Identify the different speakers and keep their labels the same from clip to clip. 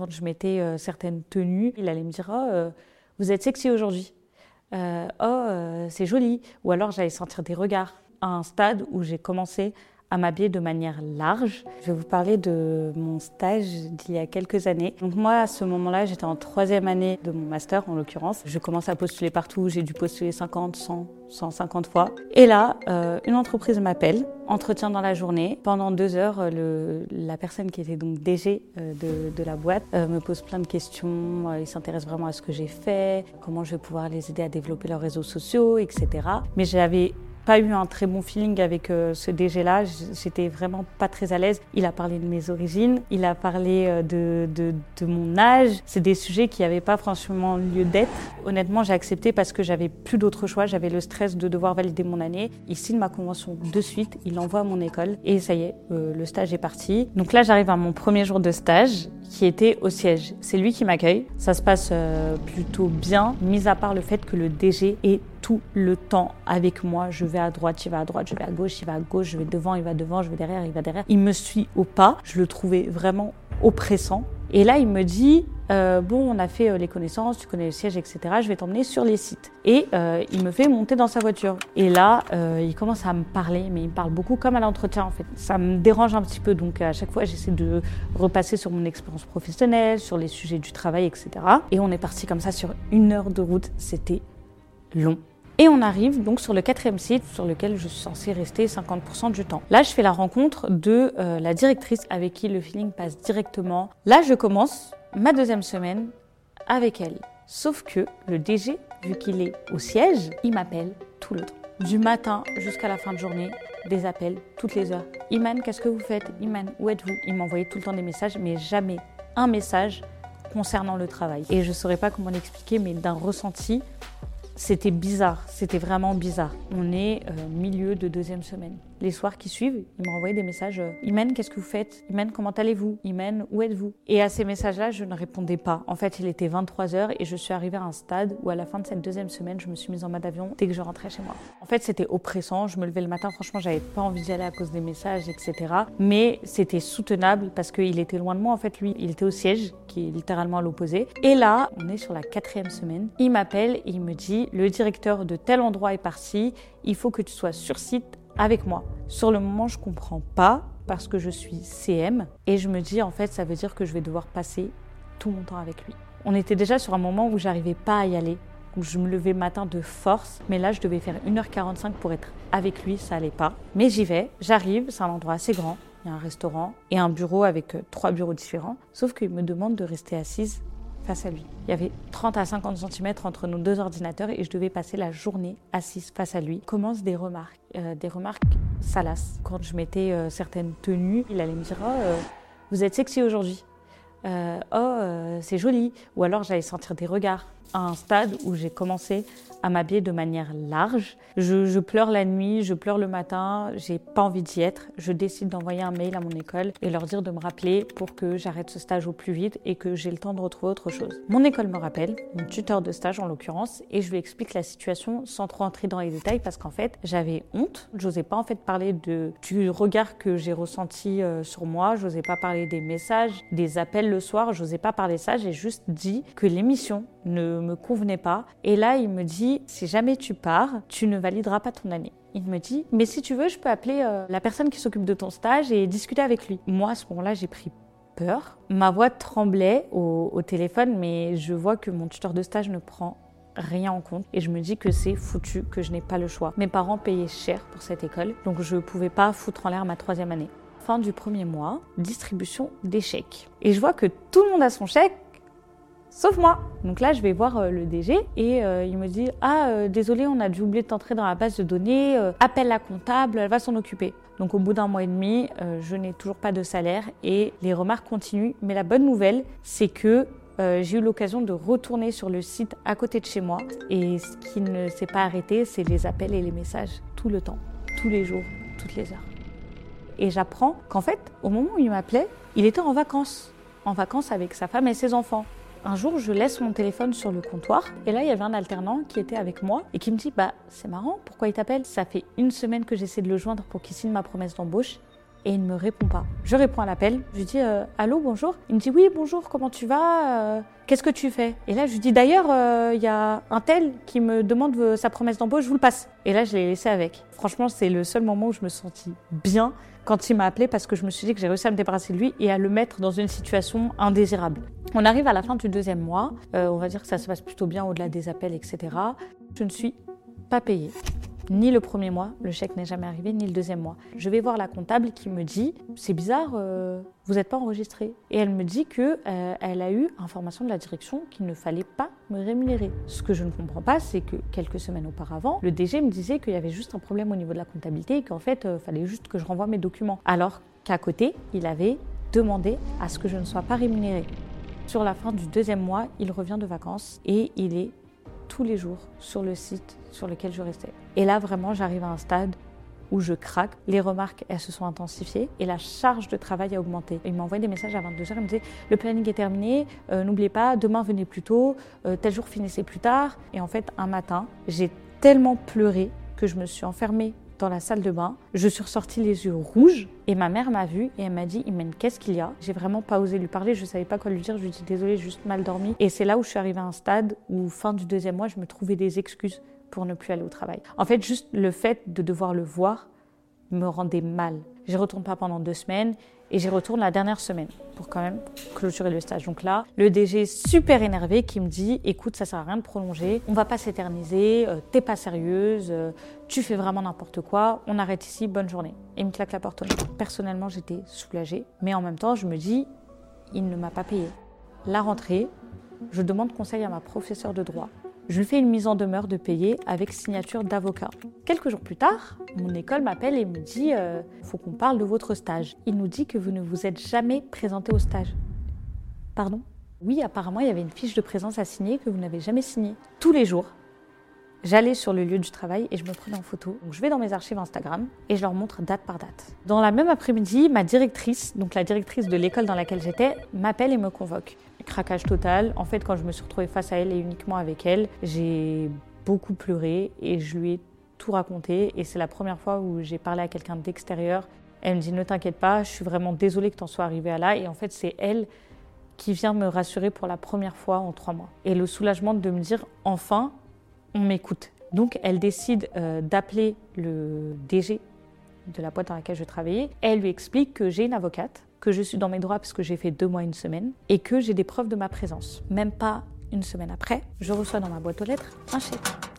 Speaker 1: Quand je mettais euh, certaines tenues, il allait me dire Oh, euh, vous êtes sexy aujourd'hui. Euh, oh, c'est joli. Ou alors j'allais sentir des regards. À un stade où j'ai commencé à m'habiller de manière large. Je vais vous parler de mon stage d'il y a quelques années. Donc moi, à ce moment-là, j'étais en troisième année de mon master, en l'occurrence. Je commence à postuler partout, j'ai dû postuler 50, 100, 150 fois. Et là, euh, une entreprise m'appelle, entretien dans la journée. Pendant deux heures, la personne qui était donc DG euh, de, de, la boîte euh, me pose plein de questions. il s'intéresse vraiment à ce que j'ai fait, comment je vais pouvoir les aider à développer leurs réseaux sociaux, etc. Mais j'avais pas eu un très bon feeling avec euh, ce DG-là. J'étais vraiment pas très à l'aise. Il a parlé de mes origines, il a parlé euh, de, de, mon âge. C'est des sujets qui n'avaient pas franchement lieu d'être. Honnêtement, j'ai accepté parce que j'avais plus d'autre choix. J'avais le stress de devoir valider mon année. Il signe ma convention de suite, il l'envoie à mon école et ça y est, euh, le stage est parti. Donc là, j'arrive à mon premier jour de stage qui était au siège. C'est lui qui m'accueille. Ça se passe plutôt bien, mis à part le fait que le DG est le temps avec moi. Je vais à droite, il va à droite, je vais à gauche, il va à gauche, je vais devant, il va devant, je vais derrière, il va derrière. Il me suit au pas. Je le trouvais vraiment oppressant. Et là, il me dit, euh, bon, on a fait euh, les connaissances, tu connais le siège, etc. Je vais t'emmener sur les sites. Et euh, il me fait monter dans sa voiture. Et là, il commence à me parler, mais il me parle beaucoup comme à l'entretien, en fait. Ça me dérange un petit peu, donc à chaque fois, j'essaie de repasser sur mon expérience professionnelle, sur les sujets du travail, etc. Et on est parti comme ça sur une heure de route. C'était long. Et on arrive donc sur le quatrième site sur lequel je suis censée rester 50% du temps. Là, je fais la rencontre de euh, la directrice avec qui le feeling passe directement. Là, je commence ma deuxième semaine avec elle. Sauf que le DG, vu qu'il est au siège, il m'appelle tout le temps. Du matin jusqu'à la fin de journée, des appels toutes les heures. Iman, qu'est-ce que vous faites? Iman, où êtes-vous? Il m'envoyait tout le temps des messages, mais jamais un message concernant le travail. Et je ne saurais pas comment l'expliquer, mais d'un ressenti c'était bizarre, c'était vraiment bizarre. On est euh, milieu de deuxième semaine. Les soirs qui suivent, il me des messages euh, Imen, qu'est-ce que vous faites? Imen, comment allez-vous? Imen, où êtes-vous? Et à ces messages-là, je ne répondais pas. En fait, il était 23h et je suis arrivée à un stade où, à la fin de cette deuxième semaine, je me suis mise en mode avion dès que je rentrais chez moi. En fait, c'était oppressant. Je me levais le matin, franchement, j'avais pas envie d'y aller à cause des messages, etc. Mais c'était soutenable parce qu'il était loin de moi. En fait, lui, il était au siège, qui est littéralement à l'opposé. Et là, on est sur la quatrième semaine. Il m'appelle et il me dit le directeur de tel endroit est parti, il faut que tu sois sur site avec moi. Sur le moment, je comprends pas parce que je suis CM et je me dis en fait, ça veut dire que je vais devoir passer tout mon temps avec lui. On était déjà sur un moment où j'arrivais pas à y aller. où je me levais matin de force, mais là je devais faire 1h45 pour être avec lui, ça allait pas. Mais j'y vais, j'arrive, c'est un endroit assez grand, il y a un restaurant et un bureau avec euh, trois bureaux différents, sauf qu'il me demande de rester assise Il y avait 30 à 50 cm entre nos deux ordinateurs et je devais passer la journée assise face à lui. Commencent des remarques, euh, des remarques salaces. Quand je mettais euh, certaines tenues, il allait me dire oh, euh, vous êtes sexy aujourd'hui. Oh, c'est joli. Ou alors j'allais sentir des regards à un stade où j'ai commencé à m'habiller de manière large. Je, pleure la nuit, je pleure le matin, j'ai pas envie d'y être. Je décide d'envoyer un mail à mon école et leur dire de me rappeler pour que j'arrête ce stage au plus vite et que j'ai le temps de retrouver autre chose. Mon école me rappelle, mon tuteur de stage en l'occurrence, et je lui explique la situation sans trop entrer dans les détails parce qu'en fait j'avais honte. J'osais pas en fait parler de, du regard que j'ai ressenti euh, sur moi, j'osais pas parler des messages, des appels le soir, j'osais pas parler ça, j'ai juste dit que l'émission ne me convenait pas. Et là, il me dit, si jamais tu pars, tu ne valideras pas ton année. Il me dit, mais si tu veux, je peux appeler euh, la personne qui s'occupe de ton stage et discuter avec lui. Moi, à ce moment-là, j'ai pris peur. Ma voix tremblait au, au téléphone, mais je vois que mon tuteur de stage ne prend rien en compte et je me dis que c'est foutu, que je n'ai pas le choix. Mes parents payaient cher pour cette école, donc je ne pouvais pas foutre en l'air ma troisième année. Fin du premier mois, distribution des chèques. Et je vois que tout le monde a son chèque, Sauf moi. Donc là, je vais voir euh, le DG et euh, il me dit Ah, euh, désolé, on a dû oublier de t'entrer dans la base de données. Appelle la comptable, elle va s'en occuper. Donc au bout d'un mois et demi, je n'ai toujours pas de salaire et les remarques continuent. Mais la bonne nouvelle, c'est que j'ai eu l'occasion de retourner sur le site à côté de chez moi et ce qui ne s'est pas arrêté, c'est les appels et les messages tout le temps, tous les jours, toutes les heures. Et j'apprends qu'en fait, au moment où il m'appelait, il était en vacances, en vacances avec sa femme et ses enfants. Un jour, je laisse mon téléphone sur le comptoir et là, il y avait un alternant qui était avec moi et qui me dit Bah, c'est marrant, pourquoi il t'appelle? Ça fait une semaine que j'essaie de le joindre pour qu'il signe ma promesse d'embauche et il ne me répond pas. Je réponds à l'appel, je lui dis euh, Allô, bonjour. Il me dit Oui, bonjour, comment tu vas? Euh, Qu'est-ce que tu fais? Et là, je lui dis D'ailleurs, euh, il y a un tel qui me demande sa promesse d'embauche, je vous le passe. Et là, je l'ai laissé avec. Franchement, c'est le seul moment où je me sentis bien quand il m'a appelé parce que je me suis dit que j'ai réussi à me débarrasser de lui et à le mettre dans une situation indésirable. On arrive à la fin du deuxième mois. on va dire que ça se passe plutôt bien au-delà des appels, etc. Je ne suis pas payée ni le premier mois, le chèque n'est jamais arrivé, ni le deuxième mois. Je vais voir la comptable qui me dit c'est bizarre, euh, vous n'êtes pas enregistré. Et elle me dit que euh, elle a eu information de la direction qu'il ne fallait pas me rémunérer. Ce que je ne comprends pas, c'est que quelques semaines auparavant, le DG me disait qu'il y avait juste un problème au niveau de la comptabilité et qu'en fait, il euh, fallait juste que je renvoie mes documents. Alors qu'à côté, il avait demandé à ce que je ne sois pas rémunérée. Sur la fin du deuxième mois, il revient de vacances et il est tous les jours sur le site sur lequel je restais. Et là, vraiment, j'arrive à un stade où je craque. Les remarques, elles se sont intensifiées et la charge de travail a augmenté. Il m'envoyait des messages à 22h, il me disait le planning est terminé, euh, n'oubliez pas, demain venez plus tôt, euh, tel jour finissez plus tard. Et en fait, un matin, j'ai tellement pleuré que je me suis enfermée dans la salle de bain. Je suis ressortie les yeux rouges et ma mère m'a vue et elle m'a dit Imen, qu'est-ce qu'il y a? J'ai vraiment pas osé lui parler, je savais pas quoi lui dire. Je lui ai dit désolée, juste mal dormi. Et c'est là où je suis arrivée à un stade où, fin du deuxième mois, je me trouvais des excuses pour ne plus aller au travail. En fait, juste le fait de devoir le voir me rendait mal. J'y retourne pas pendant deux semaines et j'y retourne la dernière semaine pour quand même clôturer le stage. Donc là, le DG super énervé qui me dit écoute, ça sert à rien de prolonger, on va pas s'éterniser, euh, t'es pas sérieuse, euh, tu fais vraiment n'importe quoi, on arrête ici, bonne journée. Et il me claque la porte. Personnellement, j'étais soulagée, mais en même temps, je me dis il ne m'a pas payé. La rentrée, je demande conseil à ma professeure de droit je lui fais une mise en demeure de payer avec signature d'avocat. Quelques jours plus tard, mon école m'appelle et me dit euh, faut qu'on parle de votre stage. Il nous dit que vous ne vous êtes jamais présenté au stage. Pardon? Oui, apparemment, il y avait une fiche de présence à signer que vous n'avez jamais signée. Tous les jours, J'allais sur le lieu du travail et je me prenais en photo. Je vais dans mes archives Instagram et je leur montre date par date. Dans la même après-midi, ma directrice, donc la directrice de l'école dans laquelle j'étais, m'appelle et me convoque. Craquage total. En fait, quand je me suis retrouvée face à elle et uniquement avec elle, j'ai beaucoup pleuré et je lui ai tout raconté. Et c'est la première fois où j'ai parlé à quelqu'un d'extérieur. Elle me dit Ne t'inquiète pas, je suis vraiment désolée que tu en sois arrivée à là. Et en fait, c'est elle qui vient me rassurer pour la première fois en trois mois. Et le soulagement de me dire Enfin, on m'écoute. Donc elle décide euh, d'appeler le DG de la boîte dans laquelle je travaillais. Elle lui explique que j'ai une avocate, que je suis dans mes droits parce que j'ai fait deux mois, une semaine, et que j'ai des preuves de ma présence. Même pas une semaine après, je reçois dans ma boîte aux lettres un chèque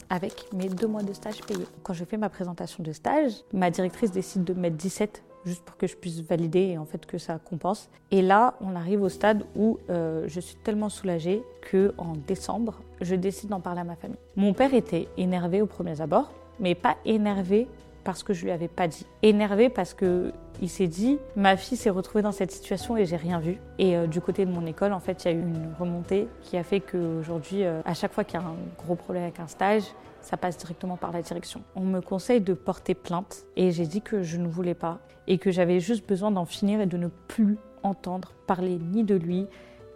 Speaker 1: avec mes deux mois de stage payés. Quand je fais ma présentation de stage, ma directrice décide de mettre 17 juste pour que je puisse valider et en fait que ça compense. Et là, on arrive au stade où euh, je suis tellement soulagée que en décembre, je décide d'en parler à ma famille. Mon père était énervé au premier abord, mais pas énervé parce que je lui avais pas dit. Énervé parce que il s'est dit ma fille s'est retrouvée dans cette situation et j'ai rien vu. Et euh, du côté de mon école, en fait, il y a eu une remontée qui a fait qu'aujourd'hui, euh, à chaque fois qu'il y a un gros problème avec un stage, ça passe directement par la direction. On me conseille de porter plainte et j'ai dit que je ne voulais pas et que j'avais juste besoin d'en finir et de ne plus entendre parler ni de lui,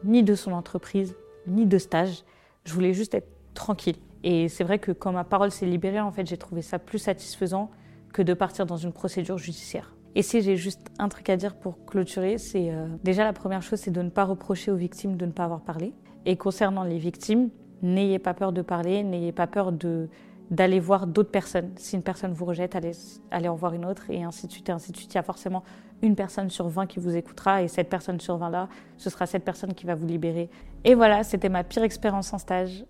Speaker 1: ni de son entreprise, ni de stage. Je voulais juste être tranquille. Et c'est vrai que quand ma parole s'est libérée, en fait, j'ai trouvé ça plus satisfaisant que de partir dans une procédure judiciaire. Et si j'ai juste un truc à dire pour clôturer, c'est euh, déjà la première chose, c'est de ne pas reprocher aux victimes de ne pas avoir parlé. Et concernant les victimes, n'ayez pas peur de parler, n'ayez pas peur d'aller voir d'autres personnes. Si une personne vous rejette, allez, allez en voir une autre, et ainsi de suite, et ainsi de suite. Il y a forcément une personne sur 20 qui vous écoutera, et cette personne sur 20-là, ce sera cette personne qui va vous libérer. Et voilà, c'était ma pire expérience en stage.